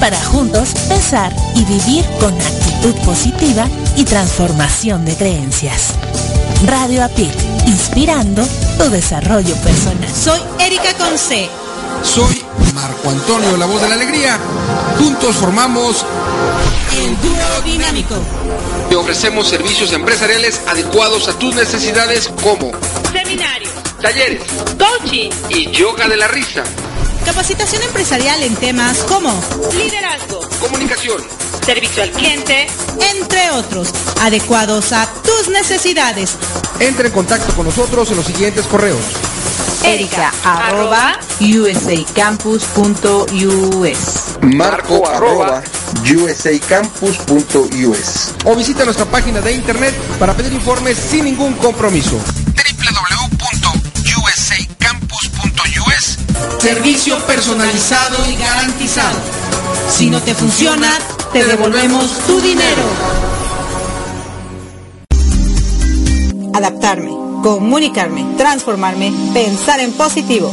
para juntos pensar y vivir con actitud positiva y transformación de creencias. Radio APIT, inspirando tu desarrollo personal. Soy Erika Conce. Soy Marco Antonio, la voz de la alegría. Juntos formamos el dúo dinámico. Te ofrecemos servicios empresariales adecuados a tus necesidades como seminarios, talleres, coaching y yoga de la risa. Capacitación empresarial en temas como liderazgo, comunicación, servicio al cliente, entre otros, adecuados a tus necesidades. Entra en contacto con nosotros en los siguientes correos. Erika arroba usacampus.us Marco arroba usacampus.us o visita nuestra página de internet para pedir informes sin ningún compromiso. www.usacampus.us Servicio personalizado y garantizado. Si no te funciona, te devolvemos tu dinero. Adaptarme, comunicarme, transformarme, pensar en positivo.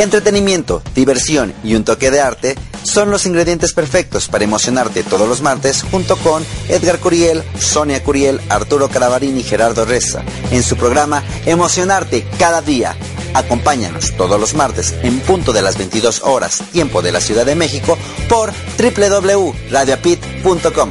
Entretenimiento, diversión y un toque de arte son los ingredientes perfectos para emocionarte todos los martes junto con Edgar Curiel, Sonia Curiel, Arturo Caravarín y Gerardo Reza en su programa Emocionarte cada día. Acompáñanos todos los martes en punto de las 22 horas, tiempo de la Ciudad de México, por www.radioapit.com.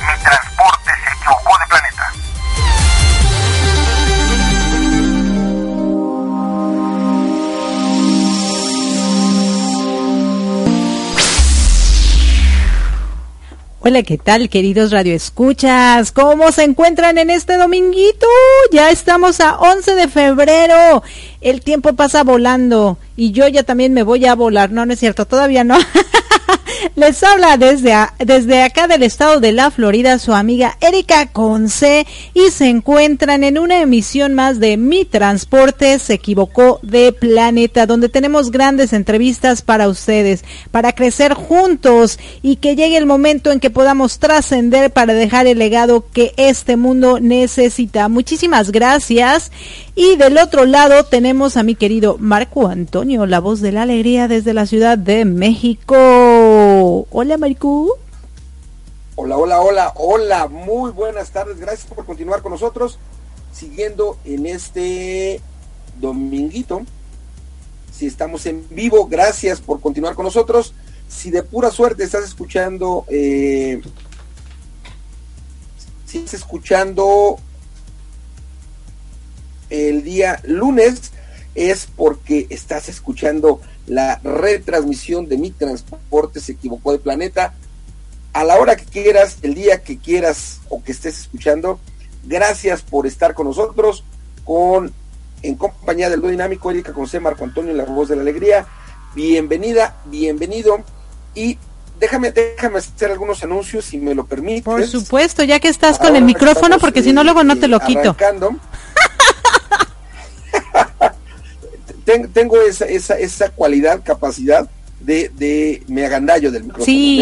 Hola, ¿qué tal, queridos radioescuchas? ¿Cómo se encuentran en este dominguito? Ya estamos a 11 de febrero. El tiempo pasa volando y yo ya también me voy a volar. No, no es cierto, todavía no. Les habla desde, desde acá del estado de la Florida su amiga Erika Conce y se encuentran en una emisión más de Mi Transporte se equivocó de planeta, donde tenemos grandes entrevistas para ustedes, para crecer juntos y que llegue el momento en que podamos trascender para dejar el legado que este mundo necesita. Muchísimas gracias. Y del otro lado tenemos a mi querido Marco Antonio, la voz de la alegría desde la Ciudad de México. Hola, Marco. Hola, hola, hola, hola. Muy buenas tardes. Gracias por continuar con nosotros. Siguiendo en este dominguito. Si estamos en vivo, gracias por continuar con nosotros. Si de pura suerte estás escuchando, eh, si estás escuchando el día lunes, es porque estás escuchando la retransmisión de Mi Transporte se equivocó de planeta a la hora que quieras, el día que quieras o que estés escuchando. Gracias por estar con nosotros, con en compañía del dinámico Erika José Marco Antonio, la voz de la alegría. Bienvenida, bienvenido y déjame, déjame hacer algunos anuncios si me lo permites. Por supuesto, ya que estás con el micrófono, porque si no luego no te lo quito. Tengo esa, esa, esa cualidad, capacidad de, de me agandallo del micrófono. Sí,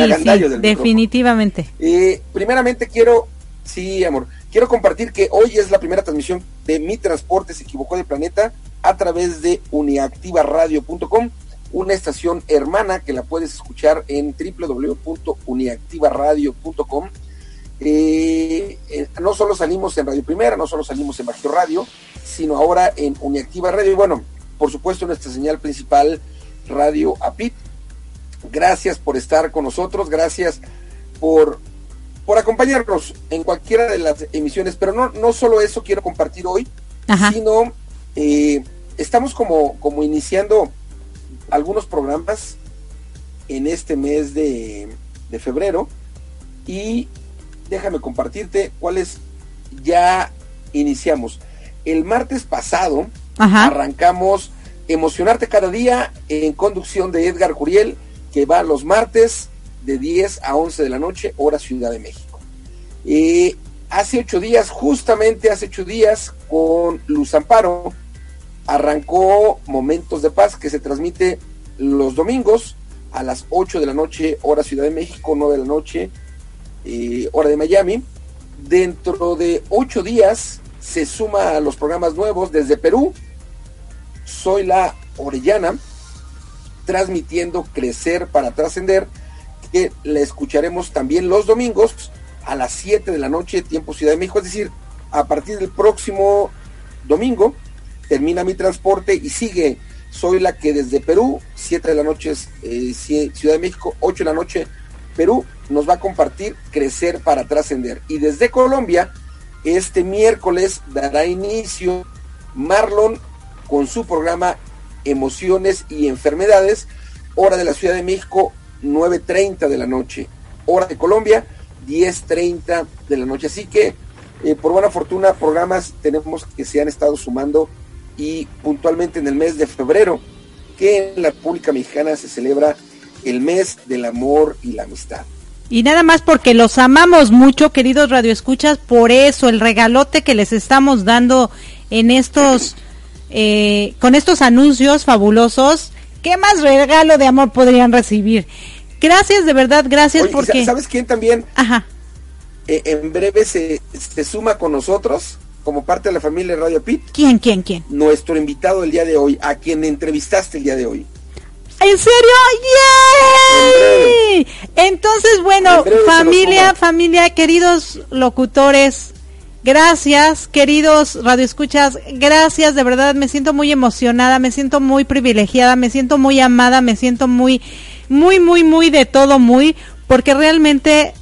definitivamente. Eh, primeramente quiero, sí, amor, quiero compartir que hoy es la primera transmisión de Mi Transporte se equivocó de planeta a través de uniactivaradio.com, una estación hermana que la puedes escuchar en www.uniactivaradio.com. Eh, eh, no solo salimos en Radio Primera, no solo salimos en Bajo Radio, sino ahora en Uniactiva Radio. Y bueno, por supuesto, nuestra señal principal, Radio APIT. Gracias por estar con nosotros, gracias por, por acompañarnos en cualquiera de las emisiones. Pero no, no solo eso quiero compartir hoy, sino eh, estamos como, como iniciando algunos programas en este mes de, de febrero y déjame compartirte cuáles ya iniciamos. El martes pasado arrancamos Emocionarte cada día en conducción de Edgar Curiel, que va los martes de 10 a 11 de la noche, hora Ciudad de México. Eh, hace ocho días, justamente hace ocho días, con Luz Amparo, arrancó Momentos de Paz, que se transmite los domingos a las 8 de la noche, hora Ciudad de México, 9 de la noche, eh, hora de Miami. Dentro de ocho días se suma a los programas nuevos desde Perú, soy la Orellana, transmitiendo Crecer para Trascender, que la escucharemos también los domingos a las 7 de la noche, tiempo Ciudad de México, es decir, a partir del próximo domingo termina mi transporte y sigue. Soy la que desde Perú, 7 de la noche es eh, Ciudad de México, 8 de la noche Perú, nos va a compartir Crecer para Trascender. Y desde Colombia, este miércoles dará inicio Marlon con su programa Emociones y Enfermedades, hora de la Ciudad de México, 9.30 de la noche, hora de Colombia, 10.30 de la noche. Así que, eh, por buena fortuna, programas tenemos que se han estado sumando y puntualmente en el mes de febrero, que en la República Mexicana se celebra el mes del amor y la amistad. Y nada más porque los amamos mucho, queridos radioescuchas, por eso el regalote que les estamos dando en estos eh, con estos anuncios fabulosos, ¿qué más regalo de amor podrían recibir? Gracias, de verdad, gracias porque... ¿Sabes quién también? Ajá. Eh, en breve se, se suma con nosotros como parte de la familia Radio Pit. ¿Quién, quién, quién? Nuestro invitado el día de hoy, a quien entrevistaste el día de hoy. ¿En serio? ¡Yay! Entonces, bueno, familia, familia, queridos locutores, Gracias, queridos radioescuchas, gracias, de verdad me siento muy emocionada, me siento muy privilegiada, me siento muy amada, me siento muy, muy, muy, muy de todo, muy, porque realmente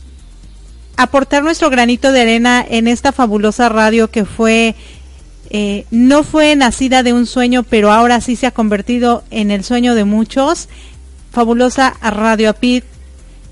aportar nuestro granito de arena en esta fabulosa radio que fue, eh, no fue nacida de un sueño, pero ahora sí se ha convertido en el sueño de muchos. Fabulosa Radio Apit,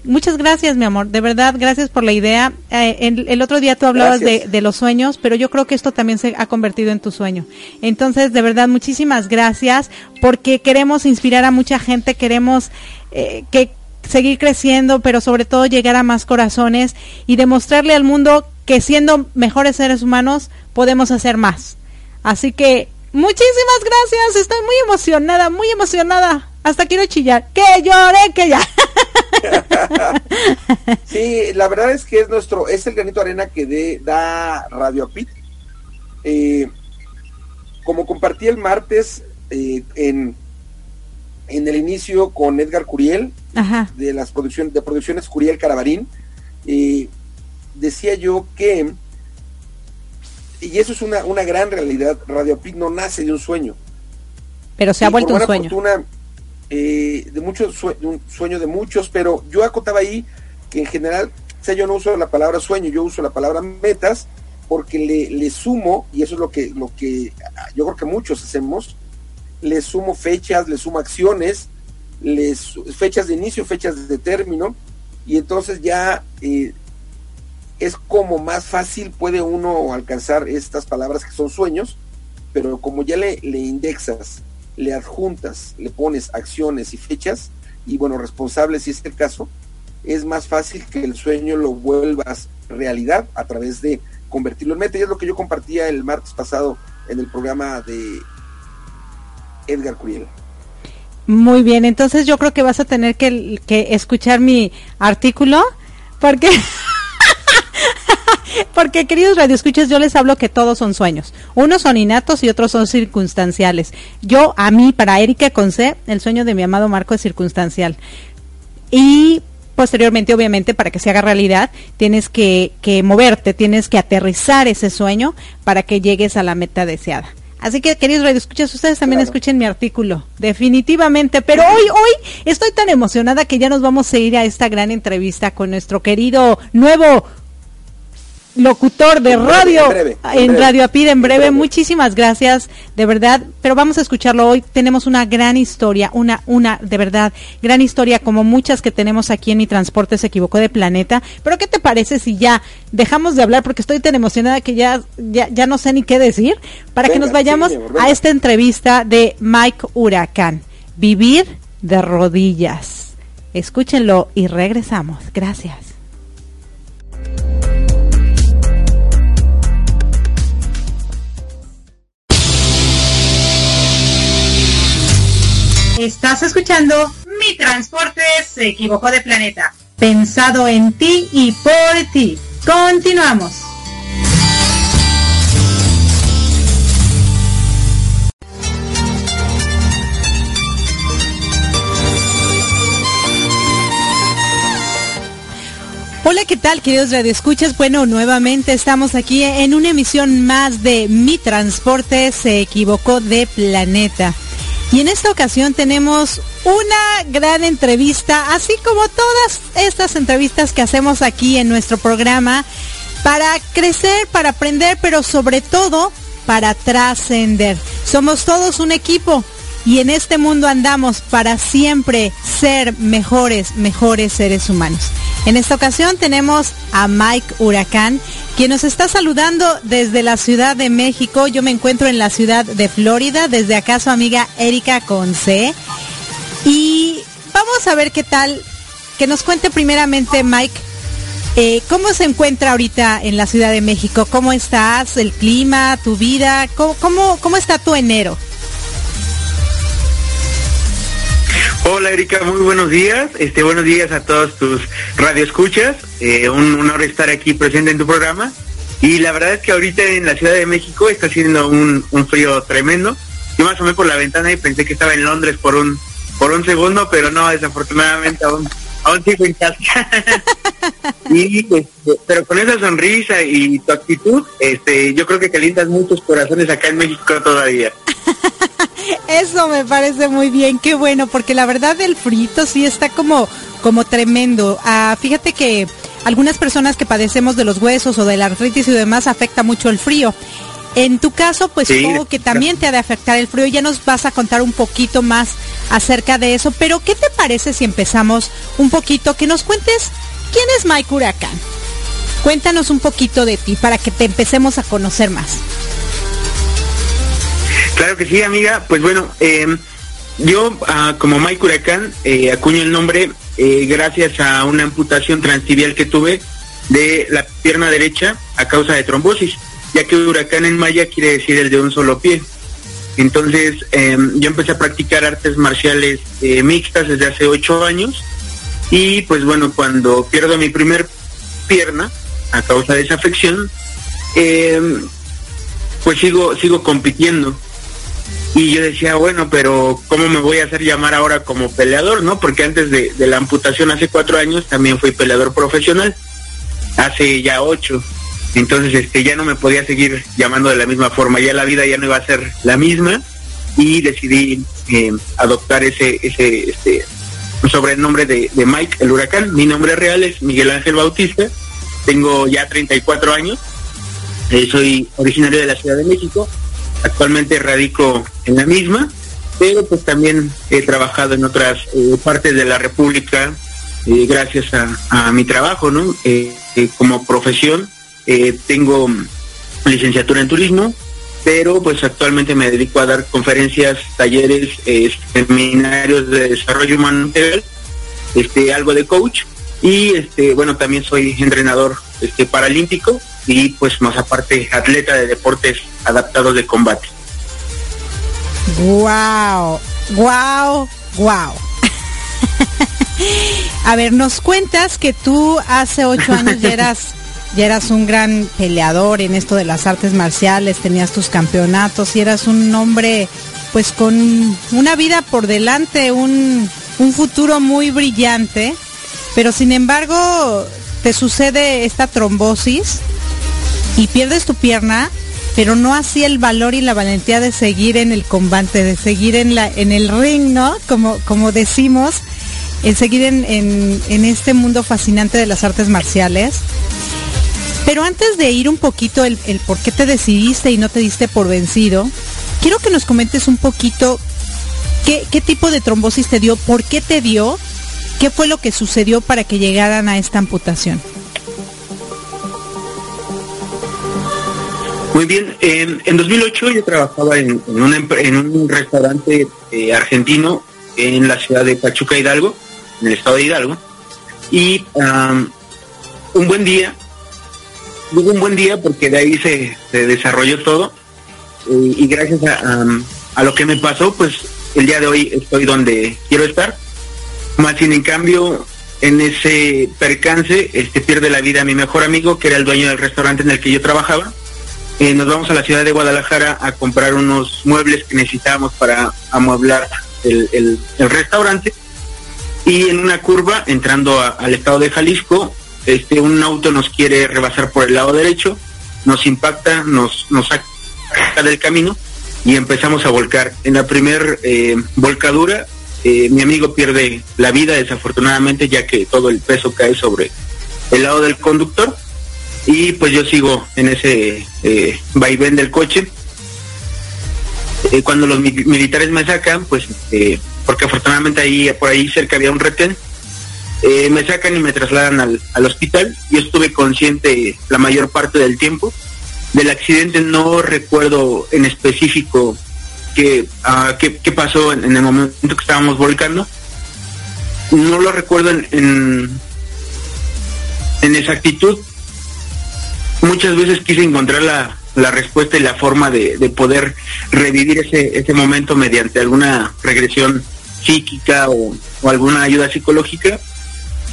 Muchas gracias, mi amor. De verdad, gracias por la idea. Eh, el, otro día tú hablabas de, de, los sueños, pero yo creo que esto también se ha convertido en tu sueño. Entonces, de verdad, muchísimas gracias porque queremos inspirar a mucha gente, queremos eh, que seguir creciendo, pero sobre todo llegar a más corazones y demostrarle al mundo que siendo mejores seres humanos podemos hacer más. Así que muchísimas gracias. Estoy muy emocionada, muy emocionada. Hasta quiero chillar. Que lloré, que ya. sí, la verdad es que es nuestro, es el granito de arena que de, da Radio Pit. Eh, como compartí el martes eh, en, en el inicio con Edgar Curiel, de las producciones, de producciones Curiel Carabarín, eh, decía yo que, y eso es una, una gran realidad, Radio Pit no nace de un sueño. Pero se ha vuelto un sueño. Eh, de muchos, un sueño de muchos, pero yo acotaba ahí que en general, o sea, yo no uso la palabra sueño, yo uso la palabra metas, porque le, le sumo, y eso es lo que, lo que yo creo que muchos hacemos, le sumo fechas, le sumo acciones, les, fechas de inicio, fechas de término, y entonces ya eh, es como más fácil puede uno alcanzar estas palabras que son sueños, pero como ya le, le indexas, le adjuntas, le pones acciones y fechas, y bueno, responsables si es el caso, es más fácil que el sueño lo vuelvas realidad a través de convertirlo en meta. Y es lo que yo compartía el martes pasado en el programa de Edgar Curiel. Muy bien, entonces yo creo que vas a tener que, que escuchar mi artículo porque Porque, queridos radioescuchas, yo les hablo que todos son sueños. Unos son innatos y otros son circunstanciales. Yo, a mí, para Erika Conce, el sueño de mi amado Marco es circunstancial. Y posteriormente, obviamente, para que se haga realidad, tienes que, que moverte, tienes que aterrizar ese sueño para que llegues a la meta deseada. Así que, queridos radioescuchas, ustedes también escuchen mi artículo, definitivamente. Pero hoy, hoy estoy tan emocionada que ya nos vamos a ir a esta gran entrevista con nuestro querido nuevo locutor de radio en, Radio Apid en breve. Muchísimas gracias, de verdad. Pero vamos a escucharlo hoy. Tenemos una gran historia, una, una, de verdad, gran historia como muchas que tenemos aquí en Mi Transporte se equivocó de planeta. Pero ¿qué te parece si ya dejamos de hablar porque estoy tan emocionada que ya, ya, no sé ni qué decir para que nos vayamos a esta entrevista de Mike Huracán. Vivir de rodillas. Escúchenlo y regresamos. Gracias. Estás escuchando Mi Transporte se equivocó de planeta. Pensado en ti y por ti. Continuamos. Hola, ¿qué tal, queridos radioescuchas? Bueno, nuevamente estamos aquí en una emisión más de Mi Transporte se equivocó de planeta. Y en esta ocasión tenemos una gran entrevista, así como todas estas entrevistas que hacemos aquí en nuestro programa, para crecer, para aprender, pero sobre todo para trascender. Somos todos un equipo y en este mundo andamos para siempre ser mejores, mejores seres humanos. En esta ocasión tenemos a Mike Huracán, quien nos está saludando desde la Ciudad de México. Yo me encuentro en la ciudad de Florida, desde acá su amiga Erika Conce. Y vamos a ver qué tal, que nos cuente primeramente Mike, eh, ¿Cómo se encuentra ahorita en la Ciudad de México? ¿Cómo estás? ¿El clima? ¿Tu vida? ¿Cómo, cómo, cómo está tu enero? Hola Erika, muy buenos días. Este, buenos días a todos tus radioescuchas. Eh, un honor estar aquí presente en tu programa. Y la verdad es que ahorita en la Ciudad de México está haciendo un, frío tremendo. Yo me asomé por la ventana y pensé que estaba en Londres por un por un segundo, pero no, desafortunadamente aún, aún sigo en casa. este, pero con esa sonrisa y tu actitud, este, yo creo que calientas muchos corazones acá en México todavía. Eso me parece muy bien, qué bueno, porque la verdad el frito sí está como, como tremendo. Ah, fíjate que algunas personas que padecemos de los huesos o de la artritis y demás afecta mucho el frío. En tu caso, pues supongo que también te ha de afectar el frío. Ya nos vas a contar un poquito más acerca de eso. Pero, ¿qué te parece si empezamos un poquito? Que nos cuentes quién es Mike Huracán. Cuéntanos un poquito de ti para que te empecemos a conocer más. Claro que sí, amiga. Pues bueno, em, yo ah, como Mike Huracán eh, acuño el nombre eh, gracias a una amputación transtibial que tuve de la pierna derecha a causa de trombosis, ya que huracán en maya quiere decir el de un solo pie. Entonces em, yo empecé a practicar artes marciales eh, mixtas desde hace ocho años y pues bueno, cuando pierdo mi primer pierna a causa de esa afección, em, pues sigo, sigo compitiendo y yo decía, bueno, pero ¿cómo me voy a hacer llamar ahora como peleador, no? Porque antes de, la amputación, hace cuatro años, también fui peleador profesional, hace ya ocho. Entonces, este, ya no me podía seguir llamando de la misma forma, ya la vida ya no iba a ser la misma y decidí eh, adoptar ese, ese, este, sobrenombre de, Mike, el huracán. Mi nombre real es Miguel Ángel Bautista, tengo ya 34 años, eh, soy originario de la Ciudad de México Actualmente radico en la misma pero pues también he trabajado en otras eh, partes de la República eh, gracias a, mi trabajo, ¿no? como profesión tengo licenciatura en turismo, pero pues actualmente me dedico a dar conferencias, talleres, seminarios de desarrollo humano este, algo de coach y este, bueno, también soy entrenador este, paralímpico y pues más aparte atleta de deportes adaptados de combate. Wow, wow, wow. A ver, nos cuentas que tú hace ocho años ya eras, ya eras un gran peleador en esto de las artes marciales, tenías tus campeonatos y eras un hombre pues con una vida por delante, un, un futuro muy brillante, pero sin embargo te sucede esta trombosis y pierdes tu pierna, pero no así el valor y la valentía de seguir en el combate, de seguir en, la, en el ring, ¿no? Como, como decimos, en seguir en, en, este mundo fascinante de las artes marciales. Pero antes de ir un poquito el, el por qué te decidiste y no te diste por vencido, quiero que nos comentes un poquito qué, qué tipo de trombosis te dio, por qué te dio, qué fue lo que sucedió para que llegaran a esta amputación. Muy bien, en, 2008 yo trabajaba en, un restaurante eh, argentino en la ciudad de Pachuca Hidalgo, en el estado de Hidalgo, y un buen día, digo un buen día porque de ahí se, desarrolló todo, eh, y gracias a, lo que me pasó, pues el día de hoy estoy donde quiero estar, más sin en cambio en ese percance este pierde la vida mi mejor amigo que era el dueño del restaurante en el que yo trabajaba. Eh, nos vamos a la ciudad de Guadalajara a comprar unos muebles que necesitábamos para amueblar el, restaurante. Y en una curva entrando al estado de Jalisco este un auto nos quiere rebasar por el lado derecho nos impacta nos nos saca del camino y empezamos a volcar. En la primer eh, volcadura eh, mi amigo pierde la vida desafortunadamente ya que todo el peso cae sobre el lado del conductor y pues yo sigo en ese eh, vaivén del coche. Eh, cuando los militares me sacan, pues porque afortunadamente ahí por ahí cerca había un retén, me sacan y me trasladan al hospital. Yo estuve consciente la mayor parte del tiempo. Del accidente no recuerdo en específico uh, qué, qué, pasó en, el momento que estábamos volcando. No lo recuerdo en, en, en exactitud, muchas veces quise encontrar la, la respuesta y la forma de, de poder revivir ese, ese momento mediante alguna regresión psíquica o, alguna ayuda psicológica,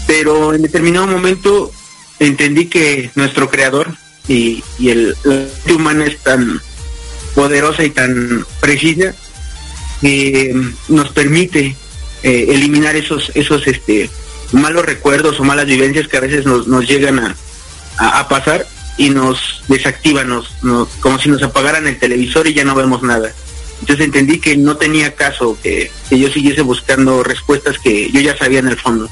pero en determinado momento entendí que nuestro creador y, y el, la humana es poderosa y tan precisa que nos permite eh, eliminar esos esos este malos recuerdos o malas vivencias que a veces nos, nos llegan a, a pasar y nos desactiva, nos, como si nos apagaran el televisor y ya no vemos nada. Entonces entendí que no tenía caso que, yo siguiese buscando respuestas que yo ya sabía en el fondo.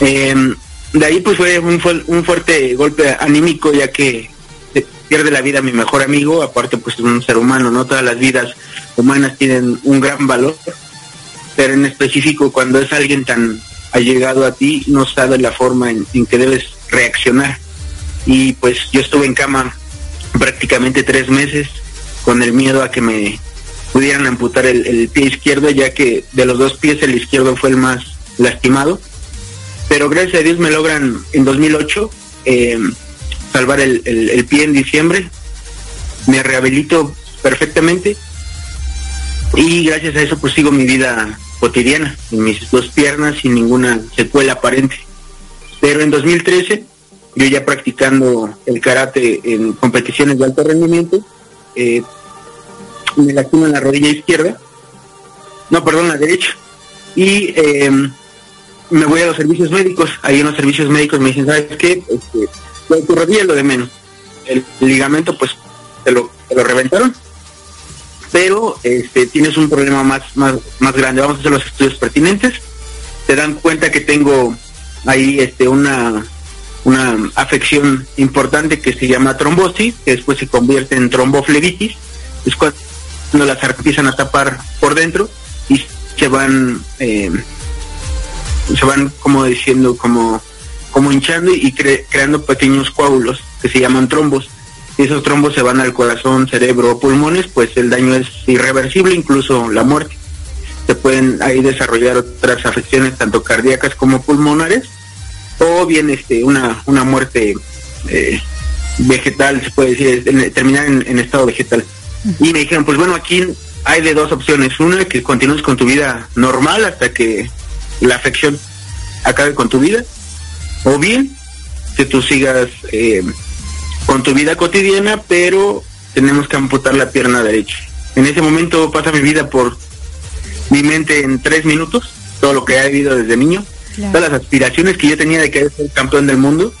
Em, de ahí pues fue un, un fuerte golpe anímico ya que pierde la vida mi mejor amigo, aparte pues es un ser humano, no todas las vidas humanas tienen un gran valor, pero en específico cuando es alguien tan allegado a ti no sabe la forma en que debes reaccionar y pues yo estuve en cama prácticamente tres meses con el miedo a que me pudieran amputar el, pie izquierdo, ya que de los dos pies el izquierdo fue el más lastimado. Pero gracias a Dios me logran en 2008 eh, salvar el, pie en diciembre. Me rehabilito perfectamente y gracias a eso pues sigo mi vida cotidiana en mis dos piernas sin ninguna secuela aparente. Pero en 2013 yo ya practicando el karate en competiciones de alto rendimiento, eh, me lastimo en la rodilla izquierda, no, perdón, la derecha, y eh, me voy a los servicios médicos, ahí en los servicios médicos me dicen, ¿sabes qué? Este, tu rodilla es lo de menos, el ligamento pues te lo, lo reventaron, pero este, tienes un problema más, más, más grande, vamos a hacer los estudios pertinentes, te dan cuenta que tengo ahí este una una afección importante que se llama trombosis, que después se convierte en tromboflebitis. Es cuando las empiezan a tapar por dentro y se van eh, se van como diciendo como como hinchando y creando pequeños coágulos que se llaman trombos si esos trombos se van al corazón cerebro o pulmones pues el daño es irreversible incluso la muerte se pueden ahí desarrollar otras afecciones tanto cardíacas como pulmonares o bien este una una muerte eh, vegetal se puede decir terminar en estado vegetal y me dijeron, pues bueno, aquí hay de dos opciones. Una, que continúes con tu vida normal hasta que la afección acabe con tu vida. O bien, que tú sigas eh, con tu vida cotidiana, pero tenemos que amputar la pierna derecha. En ese momento pasa mi vida por mi mente en tres minutos, todo lo que he vivido desde niño, todas las aspiraciones que yo tenía de querer ser campeón del mundo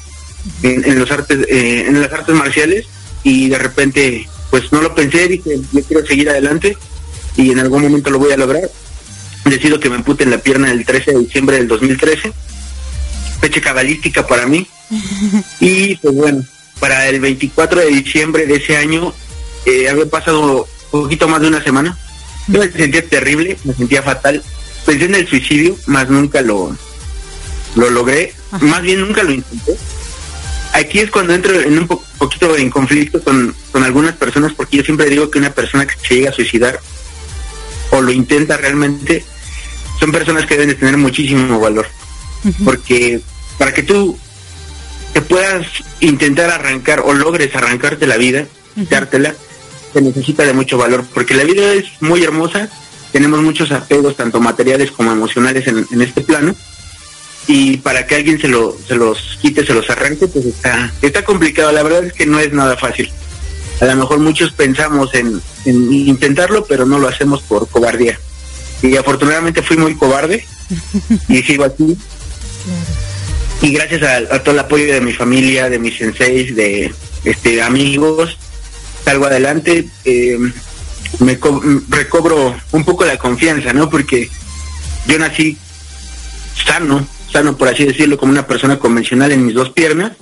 en, los artes, eh, en las artes marciales, y de repente pues no lo pensé, dije, yo quiero seguir adelante y en algún momento lo voy a lograr. Decido que me en la pierna el 13 de diciembre del 2013, fecha cabalística para mí. y pues bueno, para el 24 de diciembre de ese año, eh, había pasado un poquito más de una semana. Yo me sentía terrible, me sentía fatal. Pensé en el suicidio, más nunca lo, lo logré, más bien nunca lo intenté aquí es cuando entro en un poquito en conflicto con, algunas personas, porque yo siempre digo que una persona que se llega a suicidar o lo intenta realmente, son personas que deben de tener muchísimo valor. Porque para que tú te puedas intentar arrancar o logres arrancarte la vida, dártela, se necesita de mucho valor, porque la vida es muy hermosa, tenemos muchos apegos, tanto materiales como emocionales en, en este plano, y para que alguien se, lo, se los quite, se los arranque, pues está, está complicado. La verdad es que no es nada fácil. A lo mejor muchos pensamos en, intentarlo, pero no lo hacemos por cobardía. Y afortunadamente fui muy cobarde y sigo aquí. Y gracias a, todo el apoyo de mi familia, de mis senseis, de este amigos, salgo adelante. Eh, me recobro un poco la confianza, ¿no? Porque yo nací sano, sano, por así decirlo, como una persona convencional en mis dos piernas.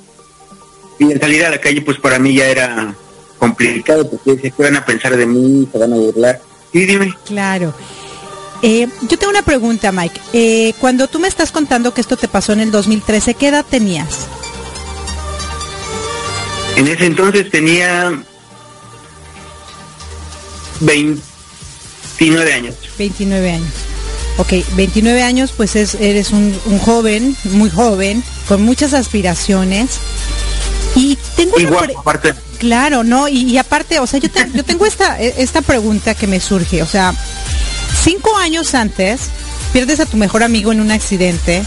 Y en salir a la calle, pues para mí ya era complicado, porque se van a pensar de mí, se van a burlar. Y dime. Claro. Eh, yo tengo una pregunta, Mike. Eh, cuando tú me estás contando que esto te pasó en el 2013, ¿qué edad tenías? En ese entonces tenía 29 años. 29 años. Ok, 29 años, pues es, eres un, joven, muy joven, con muchas aspiraciones. Y tengo Igual, aparte. Claro, ¿no? Y, aparte, o sea, yo, yo tengo esta, e, esta pregunta que me surge. O sea, cinco años antes, pierdes a tu mejor amigo en un accidente,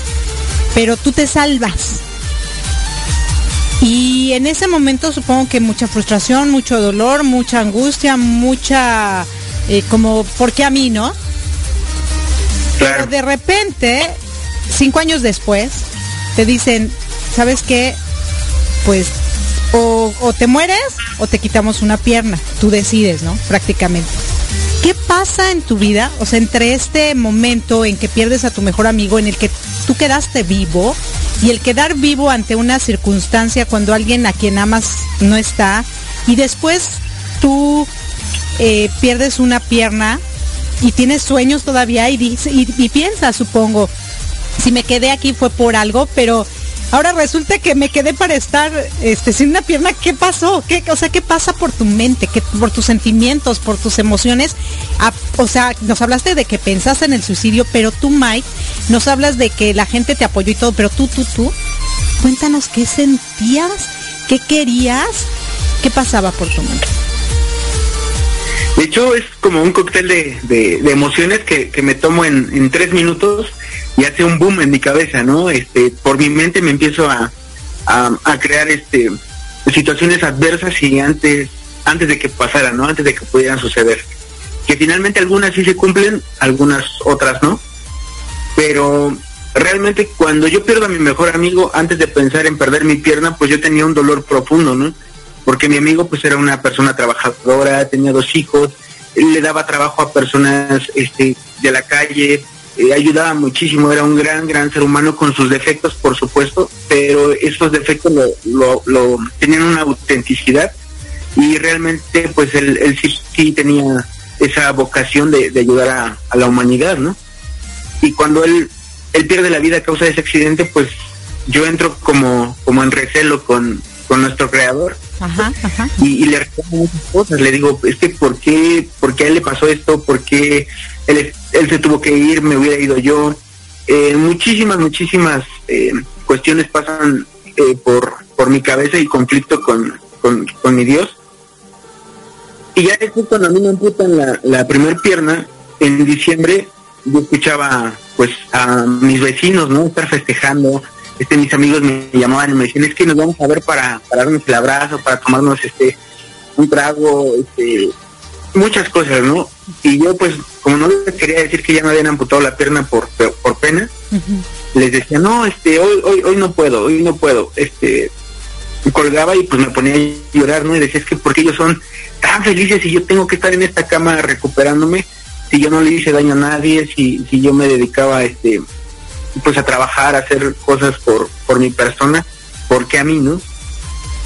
pero tú te salvas. Y en ese momento supongo que mucha frustración, mucho dolor, mucha angustia, mucha, eh, como, ¿por qué a mí, no? Pero de repente, cinco años después, te dicen, ¿sabes qué? Pues o, te mueres o te quitamos una pierna. Tú decides, ¿no? Prácticamente. ¿Qué pasa en tu vida? O sea, entre este momento en que pierdes a tu mejor amigo, en el que tú quedaste vivo, y el quedar vivo ante una circunstancia cuando alguien a quien amas no está, y después tú eh, pierdes una pierna y tienes sueños todavía y, y, piensas, supongo, si me quedé aquí fue por algo, pero ahora resulta que me quedé para estar este, sin una pierna. ¿Qué pasó? ¿Qué, o sea, ¿qué pasa por tu mente? ¿Qué, por tus sentimientos, por tus emociones? Ah, o sea, nos hablaste de que pensaste en el suicidio, pero tú, Mike, nos hablas de que la gente te apoyó y todo, pero tú, tú, tú, cuéntanos qué sentías, qué querías, qué pasaba por tu mente. De hecho, es como un cóctel de, emociones que, me tomo en, tres minutos y hace un boom en mi cabeza, ¿no? Este, por mi mente me empiezo a, crear este situaciones adversas y antes, antes de que pasaran, ¿no? Antes de que pudieran suceder. Que finalmente algunas sí se cumplen, algunas otras no. Pero realmente cuando yo pierdo a mi mejor amigo, antes de pensar en perder mi pierna, pues yo tenía un dolor profundo, ¿no? porque mi amigo pues era una persona trabajadora, tenía dos hijos, le daba trabajo a personas este, de la calle, eh, ayudaba muchísimo, era un gran, gran ser humano con sus defectos, por supuesto, pero esos defectos lo, tenían una autenticidad y realmente pues él, sí, sí tenía esa vocación de, ayudar a, a, la humanidad, ¿no? Y cuando él, él pierde la vida a causa de ese accidente, pues yo entro como, como en recelo con, con nuestro creador. Y, le recuerdo muchas cosas. Le digo, es que ¿por qué, por qué a él le pasó esto? ¿Por qué él, se tuvo que ir? ¿Me hubiera ido yo? Eh, muchísimas, muchísimas eh, cuestiones pasan eh, por, por mi cabeza y conflicto con, con, mi Dios. Y ya después cuando a mí me amputan la, la primer pierna, en diciembre, yo escuchaba pues a mis vecinos, ¿no? Estar festejando, este, mis amigos me llamaban y me decían, es que nos vamos a ver para, para darnos el abrazo, para tomarnos este un trago, este, muchas cosas, ¿no? Y yo pues, como no les quería decir que ya me habían amputado la pierna por, por pena, les decía, no, este, hoy, hoy, hoy no puedo, hoy no puedo, este, colgaba y pues me ponía a llorar, ¿no? Y decía, es que porque ellos son tan felices y yo tengo que estar en esta cama recuperándome, si yo no le hice daño a nadie, si, si yo me dedicaba, este, pues a trabajar, a hacer cosas por, por mi persona, porque a mí, no?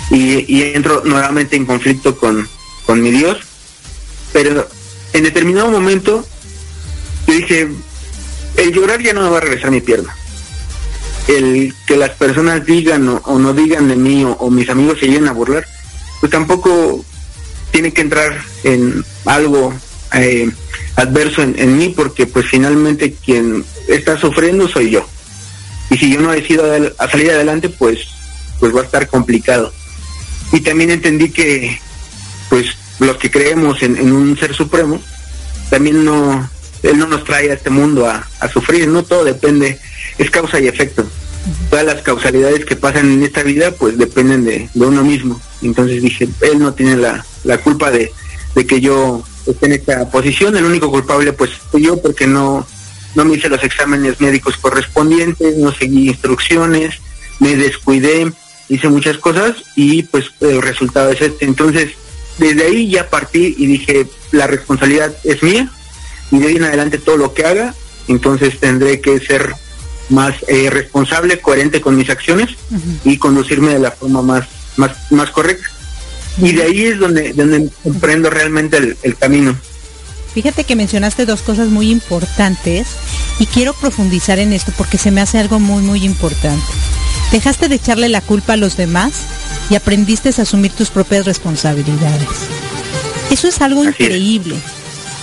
Y, entro nuevamente en conflicto con, con mi Dios, pero en determinado momento yo dije, el llorar ya no me va a regresar mi pierna. El que las personas digan o, no digan de mí o, mis amigos se lleguen a burlar, pues tampoco tiene que entrar en algo eh, adverso en, mí porque pues finalmente quien está sufriendo soy yo. Y si yo no decido a salir adelante, pues, pues va a estar complicado. Y también entendí que pues los que creemos en, un ser supremo, también no, él no nos trae a este mundo a, sufrir, no todo depende, es causa y efecto. Todas las causalidades que pasan en esta vida, pues dependen de, uno mismo. Entonces dije, él no tiene la, la culpa de, de que yo esté en esta posición. El único culpable pues fui yo porque no, no me hice los exámenes médicos correspondientes, no seguí instrucciones, me descuidé, hice muchas cosas y pues el resultado es este. Entonces, desde ahí ya partí y dije, la responsabilidad es mía y de ahí en adelante todo lo que haga, entonces tendré que ser más eh, responsable, coherente con mis acciones y conducirme de la forma más, más, más correcta. Y de ahí es donde, donde emprendo realmente el, camino. Fíjate que mencionaste dos cosas muy importantes y quiero profundizar en esto porque se me hace algo muy, muy importante. Dejaste de echarle la culpa a los demás y aprendiste a asumir tus propias responsabilidades. Eso es algo increíble.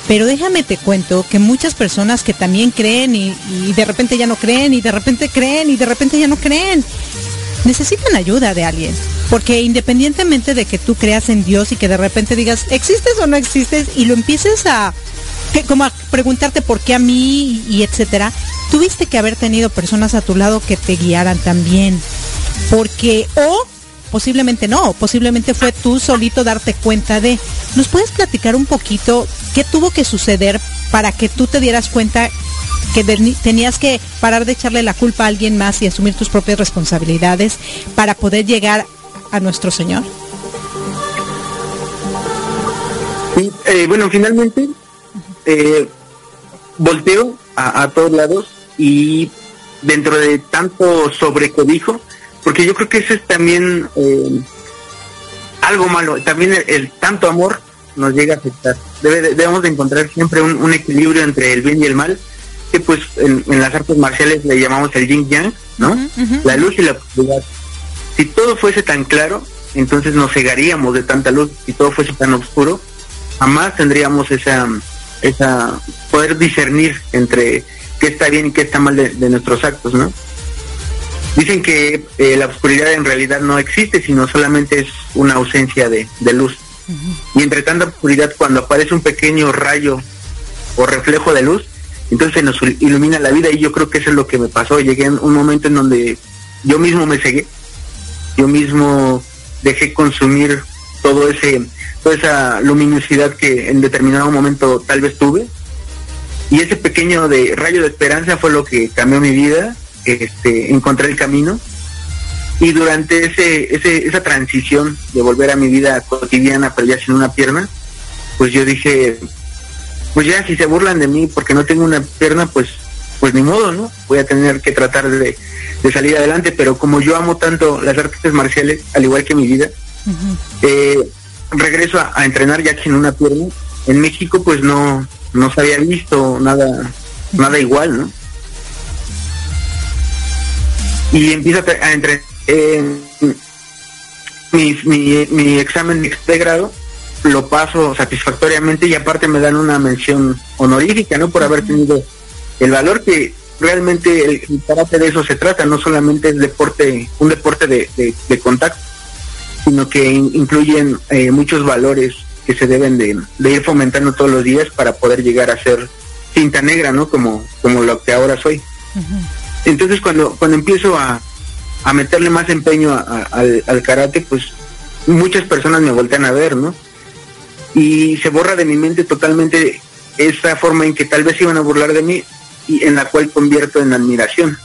Pero déjame te cuento que muchas personas que también creen y, y, de repente ya no creen y de repente creen y de repente ya no creen, necesitan ayuda de alguien. Porque independientemente de que tú creas en Dios y que de repente digas, ¿existes o no existes? Y lo empieces a, como a preguntarte por qué a mí y etcétera, tuviste que haber tenido personas a tu lado que te guiaran también. Porque, o posiblemente no, posiblemente fue tú solito darte cuenta de, ¿nos puedes platicar un poquito qué tuvo que suceder para que tú te dieras cuenta que tenías que parar de echarle la culpa a alguien más y asumir tus propias responsabilidades para poder llegar a nuestro Señor? Eh, bueno, finalmente eh, volteo a, todos lados y dentro de tanto sobrecodijo, porque yo creo que eso es también eh, algo malo, también el, tanto amor nos llega a afectar. debemos de encontrar siempre un, equilibrio entre el bien y el mal, que pues en, las artes marciales le llamamos el yin yang, ¿no? La luz y la oscuridad si todo fuese tan claro, entonces nos cegaríamos de tanta luz. Si todo fuese tan oscuro, jamás tendríamos esa, esa poder discernir entre qué está bien y qué está mal de, nuestros actos, ¿no? Dicen que eh, la oscuridad en realidad no existe, sino solamente es una ausencia de, luz. Y entre tanta oscuridad, cuando aparece un pequeño rayo o reflejo de luz, entonces nos ilumina la vida. Y yo creo que eso es lo que me pasó. Llegué en un momento en donde yo mismo me cegué. Yo mismo dejé consumir todo ese toda esa luminosidad que en determinado momento tal vez tuve. Y ese pequeño de rayo de esperanza fue lo que cambió mi vida este encontré el camino. Y durante ese, ese esa transición de volver a mi vida cotidiana pero ya sin una pierna pues yo dije pues ya si se burlan de mí porque no tengo una pierna pues pues ni modo no voy a tener que tratar de de salir adelante, pero como yo amo tanto las artes marciales, al igual que mi vida, eh, regreso a, entrenar ya sin una pierna, en México pues no, no se había visto nada, nada igual, ¿no? Y empiezo a entrar mi, mi, mi examen de grado lo paso satisfactoriamente y aparte me dan una mención honorífica, ¿no? Por haber tenido el valor que realmente el, karate de eso se trata, no solamente es deporte, un deporte de, de, contacto, sino que incluyen eh, muchos valores que se deben de, ir fomentando todos los días para poder llegar a ser cinta negra, ¿no? Como, como lo que ahora soy. Entonces cuando, cuando empiezo a, a meterle más empeño al, al karate, pues muchas personas me voltean a ver, ¿no? Y se borra de mi mente totalmente esa forma en que tal vez iban a burlar de mí y en la cual convierto en admiración.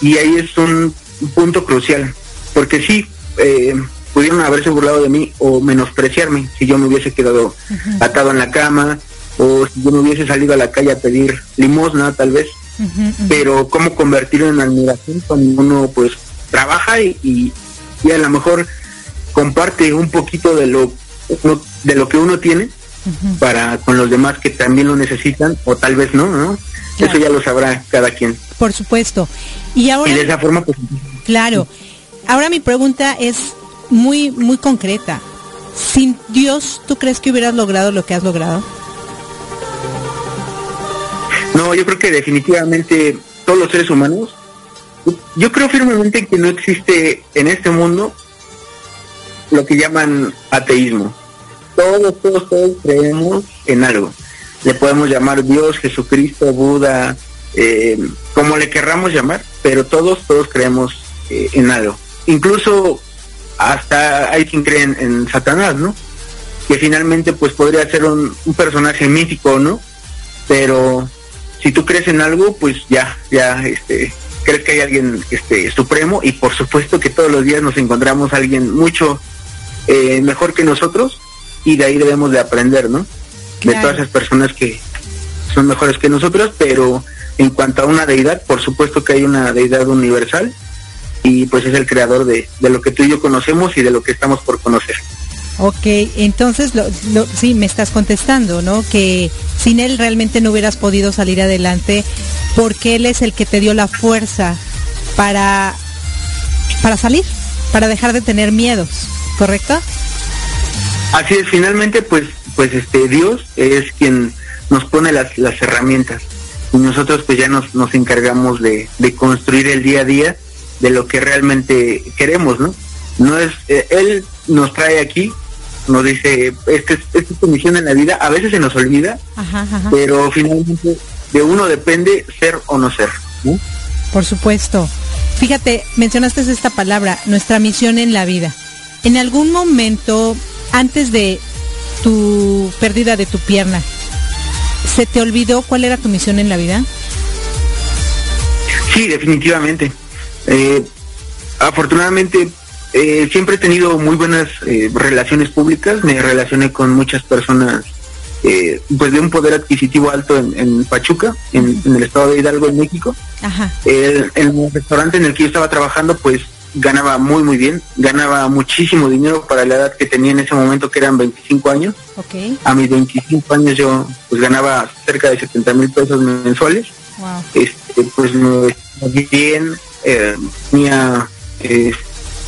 Y ahí es un punto crucial, porque sí, eh, pudieron haberse burlado de mí o menospreciarme si yo me hubiese quedado atado en la cama o si yo me hubiese salido a la calle a pedir limosna tal vez pero cómo convertirlo en admiración cuando uno pues trabaja y, y, a lo mejor comparte un poquito de lo de lo que uno tiene para con los demás que también lo necesitan o tal vez no, ¿no? Eso ya lo sabrá cada quien. Por supuesto. Y ahora y de esa forma pues Claro. Ahora mi pregunta es muy muy concreta. Sin Dios, ¿tú crees que hubieras logrado lo que has logrado? No, yo creo que definitivamente todos los seres humanos, yo creo firmemente que no existe en este mundo lo que llaman ateísmo. Todos, todos, todos creemos en algo. Le podemos llamar Dios, Jesucristo, Buda, eh, como le querramos llamar, pero todos, todos creemos eh, en algo. Incluso hasta hay quien cree en, Satanás, ¿no? Que finalmente pues podría ser un, un personaje mítico, ¿no? Pero si tú crees en algo, pues ya, ya, este, crees que hay alguien este, supremo y por supuesto que todos los días nos encontramos a alguien mucho eh, mejor que nosotros y de ahí debemos de aprender, ¿no? De todas esas personas que son mejores que nosotros, pero en cuanto a una deidad, por supuesto que hay una deidad universal y pues es el creador de, de lo que tú y yo conocemos y de lo que estamos por conocer. Ok, entonces lo, sí, me estás contestando, ¿no? Que sin él realmente no hubieras podido salir adelante porque él es el que te dio la fuerza para, para salir, para dejar de tener miedos, ¿correcto? Así es, finalmente pues, pues este Dios es quien nos pone las, las herramientas y nosotros pues ya nos, nos encargamos de, de construir el día a día de lo que realmente queremos, ¿no? No es, eh, Él nos trae aquí nos dice, esta es, tu misión en la vida, a veces se nos olvida, pero finalmente de uno depende ser o no ser. Por supuesto. Fíjate, mencionaste esta palabra, nuestra misión en la vida. En algún momento, antes de tu pérdida de tu pierna, ¿se te olvidó cuál era tu misión en la vida? Sí, definitivamente. Eh, afortunadamente eh, siempre he tenido muy buenas eh, relaciones públicas, me relacioné con muchas personas eh, pues de un poder adquisitivo alto en, Pachuca, en, el estado de Hidalgo, en México. El, el, restaurante en el que yo estaba trabajando pues ganaba muy muy bien, ganaba muchísimo dinero para la edad que tenía en ese momento que eran 25 años. A mis 25 años yo pues ganaba cerca de 70 mil pesos mensuales. Este, pues me bien, tenía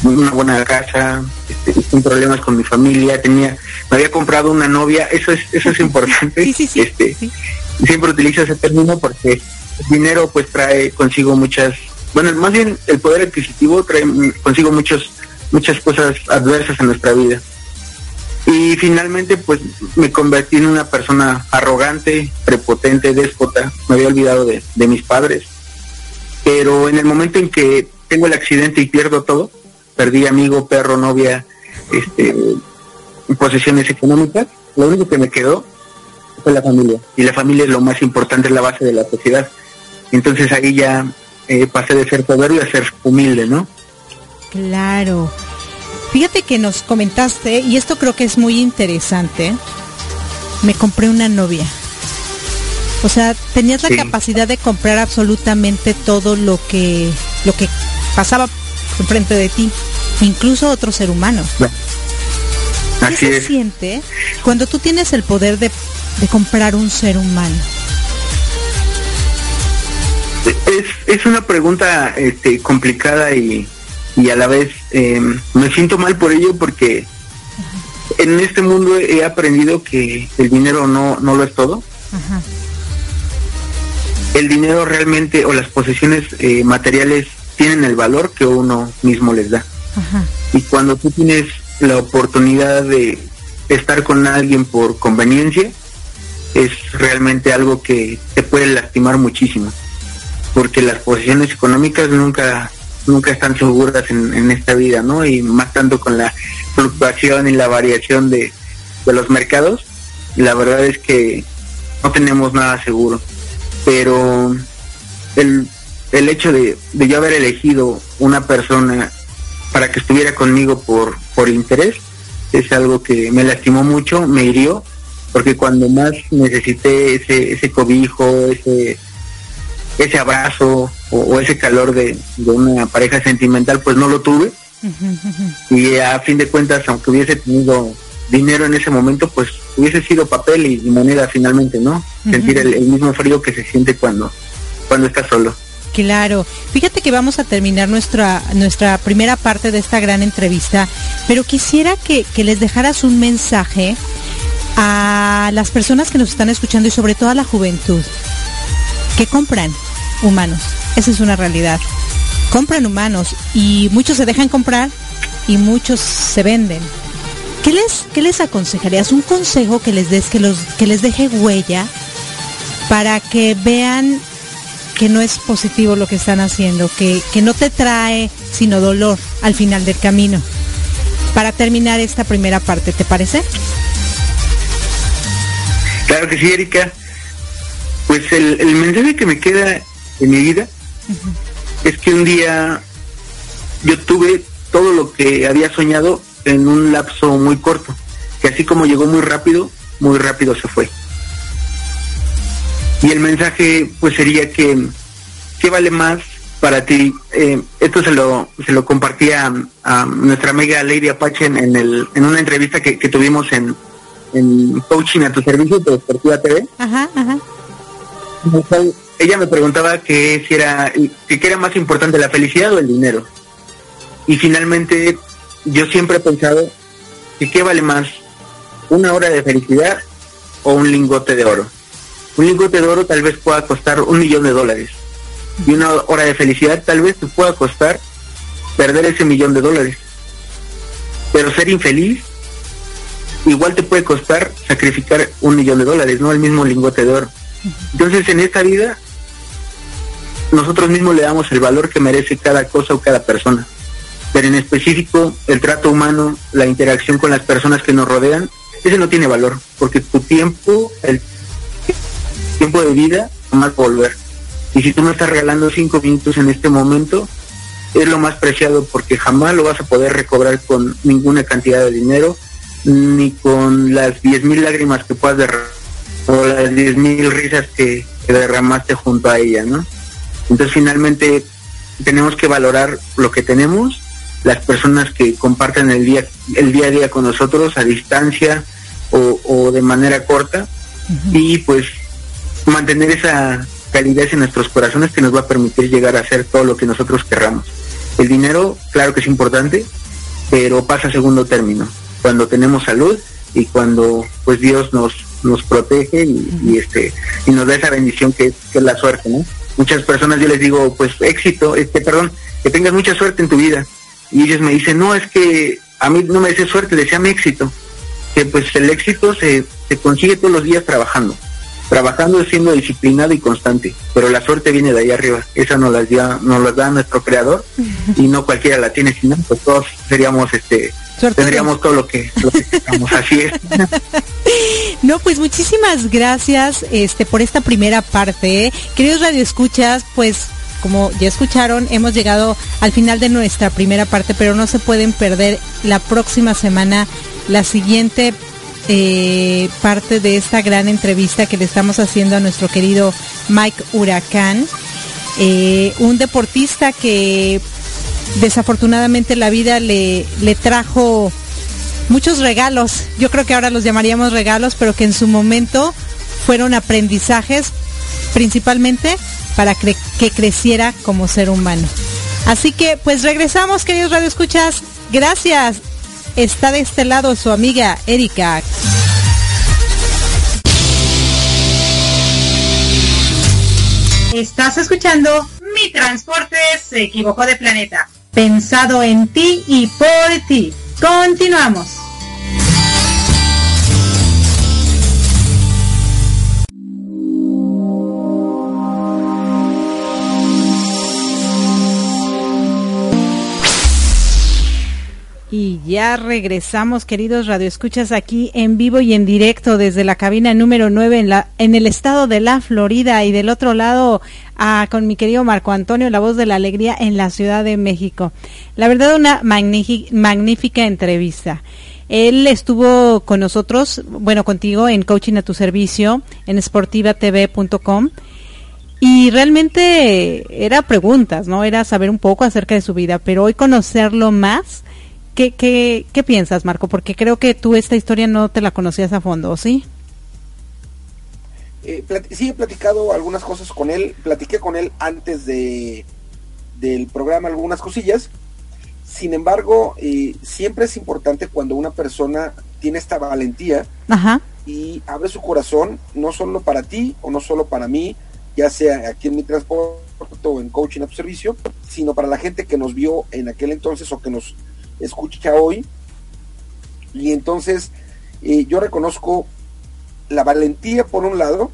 una buena casa, este, sin problemas con mi familia, tenía, me había comprado una novia, eso es, eso es importante. este, Siempre utilizo ese término porque el dinero pues trae consigo muchas, bueno, más bien el poder adquisitivo trae consigo muchos, muchas cosas adversas en nuestra vida. Y finalmente pues me convertí en una persona arrogante, prepotente, déspota, me había olvidado de, de mis padres. Pero en el momento en que tengo el accidente y pierdo todo, perdí amigo, perro, novia, este, posesiones económicas, lo único que me quedó fue la familia. Y la familia es lo más importante, es la base de la sociedad. Entonces ahí ya eh, pasé de ser soberbio a ser humilde, ¿no? Claro. Fíjate que nos comentaste, y esto creo que es muy interesante, me compré una novia. O sea, tenías la capacidad de comprar absolutamente todo lo que, lo que pasaba enfrente de ti, incluso otro ser humano. ¿Qué se siente cuando tú tienes el poder de, comprar un ser humano? Es, una pregunta este, complicada y, a la vez em, me siento mal por ello porque en este mundo he aprendido que el dinero no, no lo es todo. El dinero realmente o las posesiones eh, materiales tienen el valor que uno mismo les da. Y cuando tú tienes la oportunidad de estar con alguien por conveniencia, es realmente algo que te puede lastimar muchísimo. Porque las posiciones económicas nunca nunca están seguras en, esta vida, ¿no? Y más tanto con la fluctuación y la variación de, los mercados, la verdad es que no tenemos nada seguro. Pero el, el hecho de, de yo haber elegido una persona para que estuviera conmigo por, por interés, es algo que me lastimó mucho, me hirió, porque cuando más necesité ese, ese cobijo, ese, ese abrazo o, ese calor de, una pareja sentimental, pues no lo tuve. Y a fin de cuentas, aunque hubiese tenido dinero en ese momento, pues hubiese sido papel y, moneda finalmente, ¿no? Sentir el, el, mismo frío que se siente cuando, cuando estás solo. Claro, fíjate que vamos a terminar nuestra, nuestra primera parte de esta gran entrevista, pero quisiera que, les dejaras un mensaje a las personas que nos están escuchando y sobre todo a la juventud, que compran humanos. Esa es una realidad. Compran humanos y muchos se dejan comprar y muchos se venden. ¿Qué les, qué les aconsejarías? Un consejo que les des, que, los, que les deje huella para que vean que no es positivo lo que están haciendo, que, no te trae sino dolor al final del camino. Para terminar esta primera parte, ¿te parece? Claro que sí, Erika. Pues el, mensaje que me queda en mi vida es que un día yo tuve todo lo que había soñado en un lapso muy corto, que así como llegó muy rápido, muy rápido se fue. Y el mensaje pues sería que, ¿qué vale más para ti? Eh, esto se lo, se lo compartía a, nuestra amiga Lady Apache en, el, en una entrevista que, tuvimos en, en Coaching a tu servicio de Deportiva TV. Ajá, ajá. Ella me preguntaba que si era, que qué era más importante, la felicidad o el dinero. Y finalmente yo siempre he pensado que qué vale más, una hora de felicidad o un lingote de oro. Un lingote de oro tal vez pueda costar un millón de dólares. Y una hora de felicidad tal vez te pueda costar perder ese millón de dólares. Pero ser infeliz igual te puede costar sacrificar un millón de dólares, no el mismo lingote de oro. Entonces en esta vida nosotros mismos le damos el valor que merece cada cosa o cada persona. Pero en específico el trato humano, la interacción con las personas que nos rodean, ese no tiene valor, porque tu tiempo, el tiempo de vida, más volver. Y si tú me estás regalando cinco minutos en este momento, es lo más preciado porque jamás lo vas a poder recobrar con ninguna cantidad de dinero, ni con las diez mil lágrimas que puedas derramar, o las diez mil risas que, derramaste junto a ella, ¿no? Entonces finalmente tenemos que valorar lo que tenemos, las personas que comparten el día, el día a día con nosotros a distancia o, o de manera corta, y pues mantener esa calidez en nuestros corazones que nos va a permitir llegar a hacer todo lo que nosotros querramos. El dinero, claro que es importante, pero pasa a segundo término. Cuando tenemos salud y cuando pues Dios nos nos protege y, este y nos da esa bendición que, es la suerte. Muchas personas yo les digo, pues éxito, este, perdón, que tengas mucha suerte en tu vida. Y ellos me dicen, no, es que a mí no me dice suerte, deseame éxito. Que pues el éxito se, se consigue todos los días trabajando trabajando siendo disciplinado y constante, pero la suerte viene de ahí arriba, esa nos la da, nos la da nuestro creador y no cualquiera la tiene, sino pues todos seríamos este tendríamos todo lo que, lo así es. No, pues muchísimas gracias este por esta primera parte. Queridos radioescuchas, pues como ya escucharon, hemos llegado al final de nuestra primera parte, pero no se pueden perder la próxima semana la siguiente eh, parte de esta gran entrevista que le estamos haciendo a nuestro querido Mike Huracán, eh, un deportista que desafortunadamente la vida le, le trajo muchos regalos. Yo creo que ahora los llamaríamos regalos, pero que en su momento fueron aprendizajes principalmente para que creciera como ser humano. Así que pues regresamos, queridos radioescuchas. Gracias. Está de este lado su amiga Erika. Estás escuchando Mi Transporte se equivocó de planeta. Pensado en ti y por ti. Continuamos. Ya regresamos, queridos radioescuchas, aquí en vivo y en directo desde la cabina número 9 en, la, en el estado de la Florida y del otro lado con mi querido Marco Antonio, la voz de la alegría en la Ciudad de México. La verdad, una magnífica entrevista. Él estuvo con nosotros, bueno, contigo en Coaching a tu Servicio, en sportivatv.com. Y realmente era preguntas, ¿no? Era saber un poco acerca de su vida, pero hoy conocerlo más ¿Qué, qué, qué piensas, Marco? Porque creo que tú esta historia no te la conocías a fondo, ¿sí? Eh, sí, he platicado algunas cosas con él. Platiqué con él antes de del programa algunas cosillas. Sin embargo, eh, siempre es importante cuando una persona tiene esta valentía y abre su corazón, no solo para ti o no solo para mí, ya sea aquí en mi transporte o en coaching a tu servicio, sino para la gente que nos vio en aquel entonces o que nos escucha hoy. Y entonces eh, yo reconozco la valentía por un lado.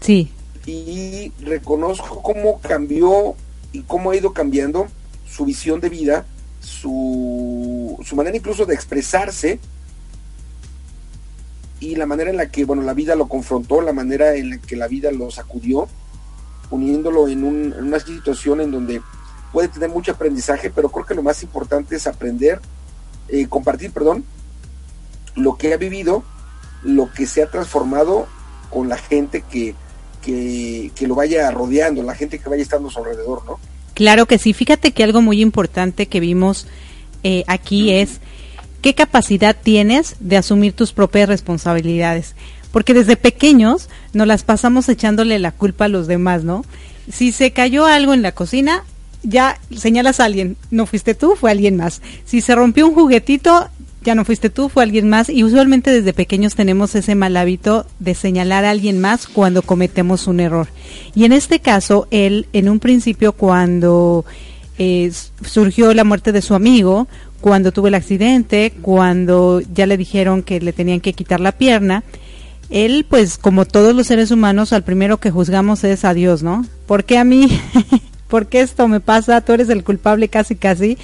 Sí. Y reconozco cómo cambió y cómo ha ido cambiando su visión de vida, su, su manera incluso de expresarse y la manera en la que, bueno, la vida lo confrontó, la manera en la que la vida lo sacudió, poniéndolo en, un, en una situación en donde puede tener mucho aprendizaje, pero creo que lo más importante es aprender, eh, compartir, perdón, lo que ha vivido, lo que se ha transformado con la gente que, que, lo vaya rodeando, la gente que vaya estando a su alrededor, ¿no? Claro que sí. Fíjate que algo muy importante que vimos eh, aquí es qué capacidad tienes de asumir tus propias responsabilidades. Porque desde pequeños nos las pasamos echándole la culpa a los demás, ¿no? Si se cayó algo en la cocina, ya señalas a alguien, no fuiste tú, fue alguien más. Si se rompió un juguetito, ya no fuiste tú, fue alguien más. Y usualmente desde pequeños tenemos ese mal hábito de señalar a alguien más cuando cometemos un error. Y en este caso, él, en un principio, cuando eh, surgió la muerte de su amigo, cuando tuvo el accidente, cuando ya le dijeron que le tenían que quitar la pierna, él, pues como todos los seres humanos, al primero que juzgamos es a Dios, ¿no? Porque a mí ¿por qué esto me pasa? Tú eres el culpable casi casi.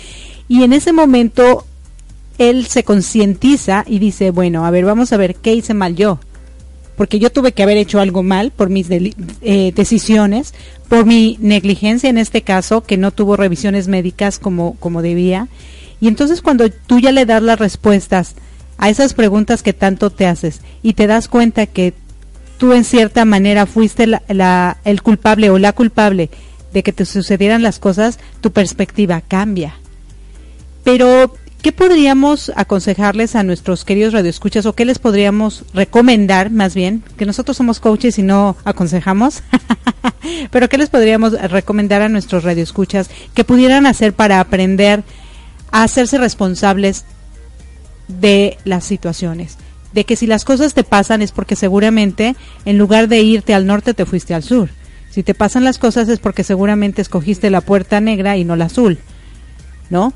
Y en ese momento él se concientiza y dice, bueno, a ver, vamos a ver qué hice mal yo. Porque yo tuve que haber hecho algo mal por mis eh, decisiones, por mi negligencia en este caso, que no tuvo revisiones médicas como, como debía. Y entonces cuando tú ya le das las respuestas a esas preguntas que tanto te haces y te das cuenta que tú en cierta manera fuiste la, el culpable o la culpable de que te sucedieran las cosas, tu perspectiva cambia. Pero, ¿qué podríamos aconsejarles a nuestros queridos radioescuchas o qué les podríamos recomendar, más bien, que nosotros somos coaches y no aconsejamos? Pero, ¿qué les podríamos recomendar a nuestros radioescuchas que pudieran hacer para aprender a hacerse responsables de las situaciones? De que si las cosas te pasan es porque seguramente en lugar de irte al norte te fuiste al sur si te pasan las cosas es porque seguramente escogiste la puerta negra y no la azul, ¿no?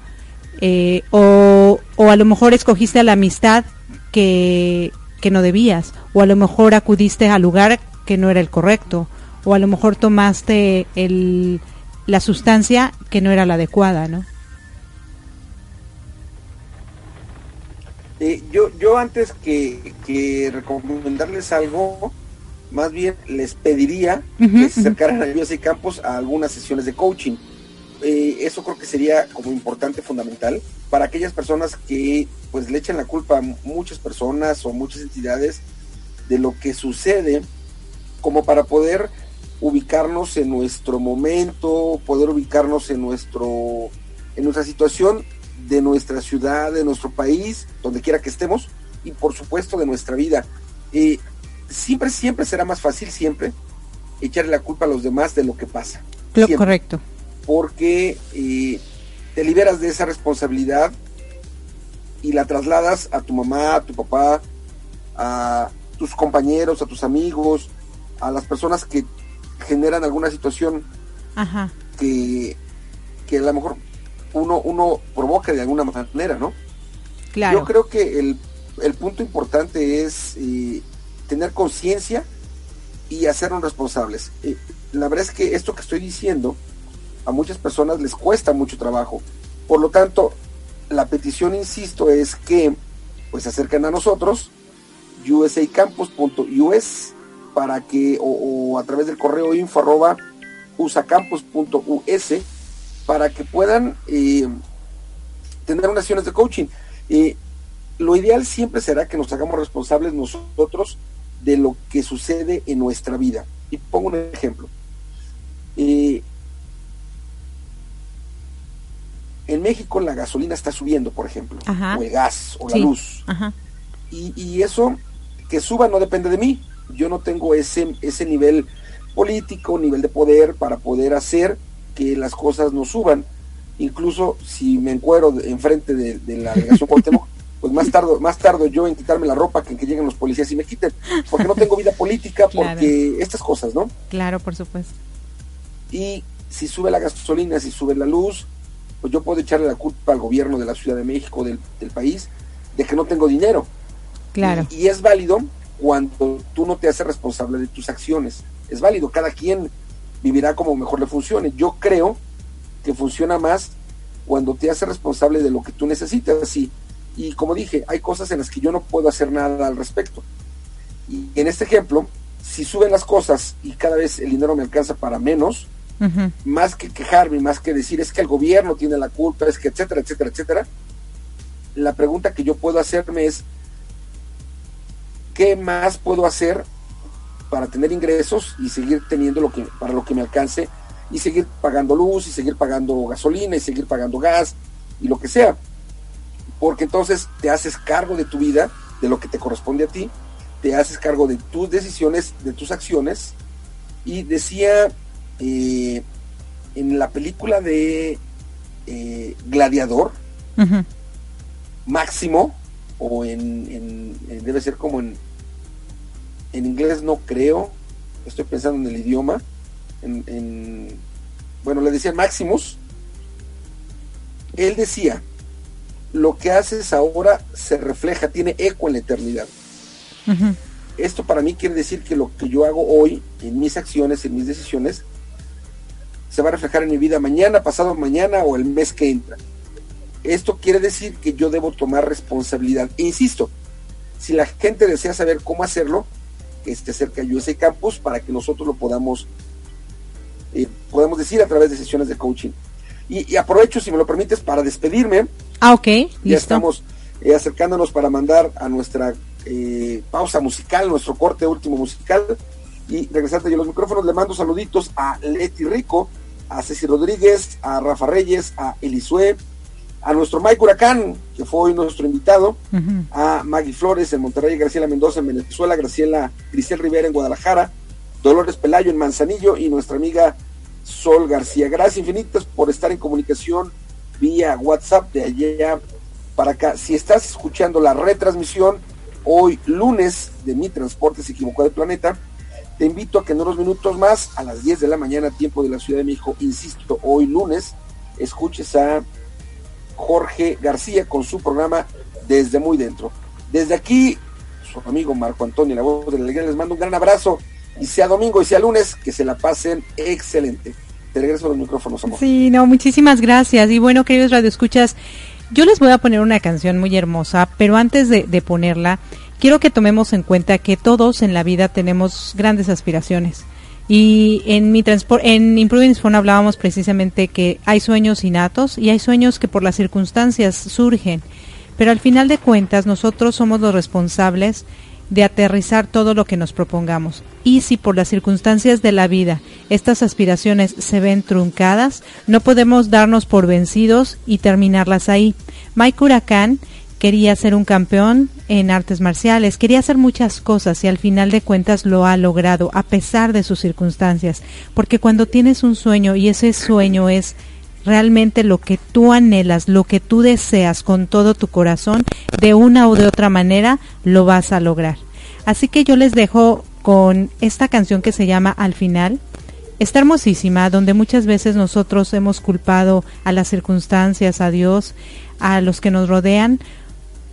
Eh, o, o, a lo mejor escogiste a la amistad que, que no debías, o a lo mejor acudiste al lugar que no era el correcto, o a lo mejor tomaste el, la sustancia que no era la adecuada, ¿no? Yo, yo antes que, que recomendarles algo, más bien les pediría que se acercaran a Dios y Campos a algunas sesiones de coaching. Eh, eso creo que sería como importante, fundamental, para aquellas personas que pues le echen la culpa a muchas personas o muchas entidades de lo que sucede, como para poder ubicarnos en nuestro momento, poder ubicarnos en nuestro en nuestra situación de nuestra ciudad, de nuestro país, donde quiera que estemos, y por supuesto de nuestra vida. Eh, siempre, siempre será más fácil, siempre, echarle la culpa a los demás de lo que pasa. correcto. Porque eh, te liberas de esa responsabilidad y la trasladas a tu mamá, a tu papá, a tus compañeros, a tus amigos, a las personas que generan alguna situación Que, que a lo mejor uno, uno provoca de alguna manera, ¿no? Claro. Yo creo que el, el punto importante es eh, tener conciencia y hacernos responsables. Eh, la verdad es que esto que estoy diciendo a muchas personas les cuesta mucho trabajo. Por lo tanto, la petición, insisto, es que pues se acerquen a nosotros, usacampus.us, para que, o, a través del correo info arroba usacampus.us, para que puedan eh, tener unas sesiones de coaching. Eh, lo ideal siempre será que nos hagamos responsables nosotros de lo que sucede en nuestra vida. Y pongo un ejemplo. Eh, en México la gasolina está subiendo, por ejemplo, o el gas, o la luz. Y, eso, que suba no depende de mí. Yo no tengo ese, ese nivel político, nivel de poder para poder hacer que las cosas no suban. Incluso si me encuero enfrente de, de la delegación Cuauhtémoc, pues más tardo, más tardo yo en quitarme la ropa que en que lleguen los policías y me quiten, porque no tengo vida política, porque estas cosas, ¿no? Claro, por supuesto. Y si sube la gasolina, si sube la luz, pues yo puedo echarle la culpa al gobierno de la Ciudad de México, del, país, de que no tengo dinero. Claro. Y, es válido cuando tú no te haces responsable de tus acciones. Es válido, cada quien vivirá como mejor le funcione. Yo creo que funciona más cuando te haces responsable de lo que tú necesitas. Y, y como dije, hay cosas en las que yo no puedo hacer nada al respecto. Y en este ejemplo, si suben las cosas y cada vez el dinero me alcanza para menos, más que quejarme, más que decir es que el gobierno tiene la culpa, es que etcétera, etcétera, etcétera, la pregunta que yo puedo hacerme es, ¿qué más puedo hacer para tener ingresos y seguir teniendo lo que, para lo que me alcance y seguir pagando luz y seguir pagando gasolina y seguir pagando gas y lo que sea? Porque entonces te haces cargo de tu vida, de lo que te corresponde a ti, te haces cargo de tus decisiones, de tus acciones. Y decía eh, en la película de eh, Gladiador, Máximo, o en, debe ser como en, en inglés no creo, estoy pensando en el idioma, en, bueno, le decía Maximus, él decía, lo que haces ahora se refleja, tiene eco en la eternidad. Esto para mí quiere decir que lo que yo hago hoy, en mis acciones, en mis decisiones, se va a reflejar en mi vida mañana, pasado mañana o el mes que entra. Esto quiere decir que yo debo tomar responsabilidad. E insisto, si la gente desea saber cómo hacerlo, que esté cerca de USA Campus para que nosotros lo podamos, eh, podamos decir a través de sesiones de coaching. Y, aprovecho, si me lo permites, para despedirme. Ah, ok. Ya estamos eh, acercándonos para mandar a nuestra eh, pausa musical, nuestro corte último musical. Y regresarte yo los micrófonos, le mando saluditos a Leti Rico, a Ceci Rodríguez, a Rafa Reyes, a Elisue, a nuestro Mike Huracán, que fue hoy nuestro invitado, a Maggie Flores en Monterrey, Graciela Mendoza en Venezuela, Graciela Grisel Rivera en Guadalajara, Dolores Pelayo en Manzanillo y nuestra amiga Sol García. Gracias infinitas por estar en comunicación vía WhatsApp de allá para acá. Si estás escuchando la retransmisión hoy lunes de Mi Transporte se equivocó de planeta, te invito a que en unos minutos más, a las 10 de la mañana, tiempo de la Ciudad de México, insisto, hoy lunes, escuches a Jorge García con su programa Desde Muy Dentro. Desde aquí, su amigo Marco Antonio, la voz de la alegría, les mando un gran abrazo y sea domingo y sea lunes, que se la pasen excelente. Te regreso los micrófonos, amor. Sí, no, muchísimas gracias. Y bueno, queridos radioescuchas, yo les voy a poner una canción muy hermosa, pero antes de, ponerla, quiero que tomemos en cuenta que todos en la vida tenemos grandes aspiraciones. Y en mi en Improving Phone hablábamos precisamente que hay sueños innatos y hay sueños que por las circunstancias surgen. Pero al final de cuentas nosotros somos los responsables de aterrizar todo lo que nos propongamos. Y si por las circunstancias de la vida estas aspiraciones se ven truncadas, no podemos darnos por vencidos y terminarlas ahí. Mike Huracán quería ser un campeón en artes marciales, quería hacer muchas cosas y al final de cuentas lo ha logrado a pesar de sus circunstancias, porque cuando tienes un sueño y ese sueño es realmente lo que tú anhelas, lo que tú deseas con todo tu corazón, de una o de otra manera lo vas a lograr. Así que yo les dejo con esta canción que se llama Al final. Está hermosísima, donde muchas veces nosotros hemos culpado a las circunstancias, a Dios, a los que nos rodean,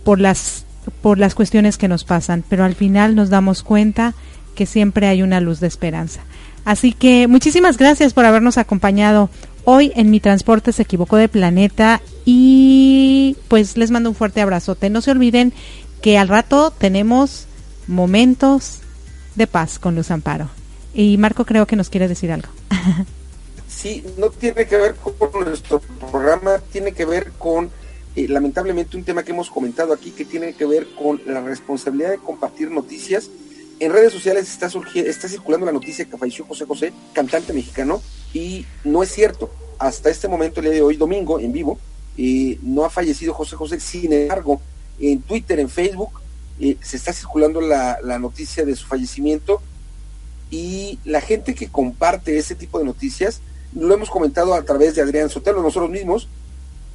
por las, por las cuestiones que nos pasan, pero al final nos damos cuenta que siempre hay una luz de esperanza. Así que muchísimas gracias por habernos acompañado hoy en mi transporte se equivocó de planeta y pues les mando un fuerte abrazote. No se olviden que al rato tenemos momentos de paz con Luz Amparo. Y Marco creo que nos quiere decir algo. Sí, no tiene que ver con nuestro programa, tiene que ver con eh, lamentablemente un tema que hemos comentado aquí que tiene que ver con la responsabilidad de compartir noticias. En redes sociales está, está circulando la noticia que falleció José José, cantante mexicano, y no es cierto. Hasta este momento, el día de hoy, domingo, en vivo, eh, no ha fallecido José José. Sin embargo, en Twitter, en Facebook, eh, se está circulando la, la noticia de su fallecimiento y la gente que comparte ese tipo de noticias, lo hemos comentado a través de Adrián Sotelo, nosotros mismos,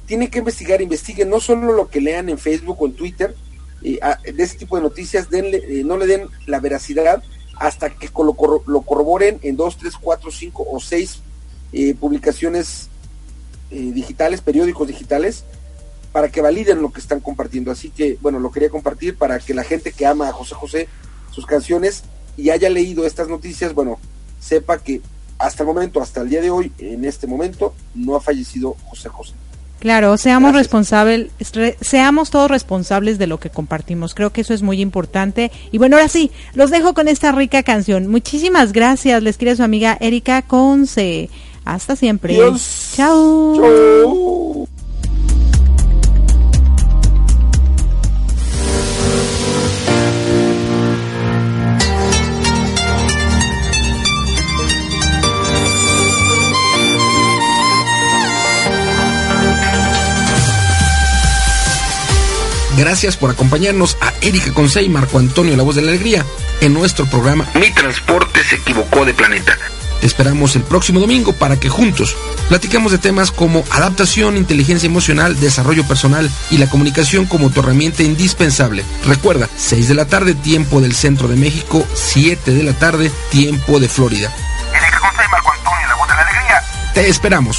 tienen que investigar, investiguen no solo lo que lean en Facebook o en Twitter eh, de ese tipo de noticias, denle, no le den la veracidad hasta que lo, corroboren en dos, tres, cuatro, cinco o seis eh, publicaciones digitales, periódicos digitales, para que validen lo que están compartiendo. Así que, bueno, lo quería compartir para que la gente que ama a José José, sus canciones, y haya leído estas noticias, bueno, sepa que hasta el momento, hasta el día de hoy, en este momento, no ha fallecido José José. Claro, seamos responsables, seamos todos responsables de lo que compartimos. Creo que eso es muy importante. Y bueno, ahora sí, los dejo con esta rica canción. Muchísimas gracias. Les quiere su amiga Erika Conce. Hasta siempre. Chao. Gracias por acompañarnos a Erika Consey y Marco Antonio La Voz de la Alegría en nuestro programa Mi Transporte se equivocó de planeta. Te esperamos el próximo domingo para que juntos platicamos de temas como adaptación, inteligencia emocional, desarrollo personal y la comunicación como tu herramienta indispensable. Recuerda, 6 de la tarde, tiempo del centro de México, 7 de la tarde, tiempo de Florida. Erika Consey, Marco Antonio La Voz de la Alegría. Te esperamos.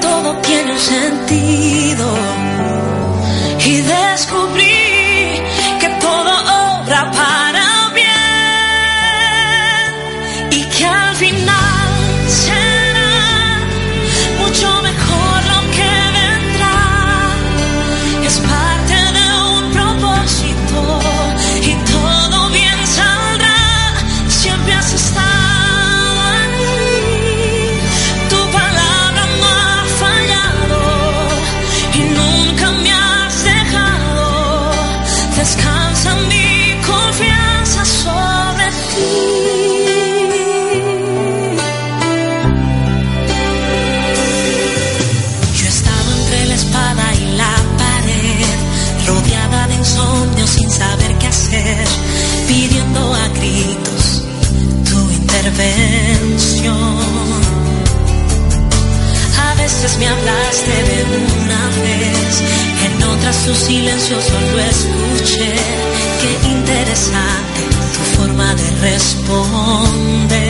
todo tiene sentido. Y descubrí su silencio solo escuché. Qué interesante tu forma de responder.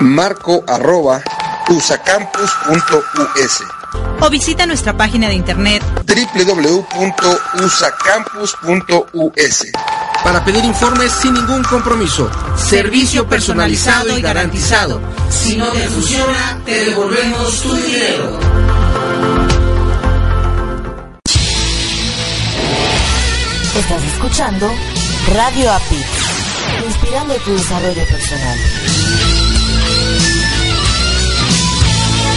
marco arroba usacampus.us o visita nuestra página de internet www.usacampus.us para pedir informes sin ningún compromiso. Servicio personalizado y garantizado. Si no te funciona, te devolvemos tu dinero. Estás escuchando Radio API, inspirando tu desarrollo personal.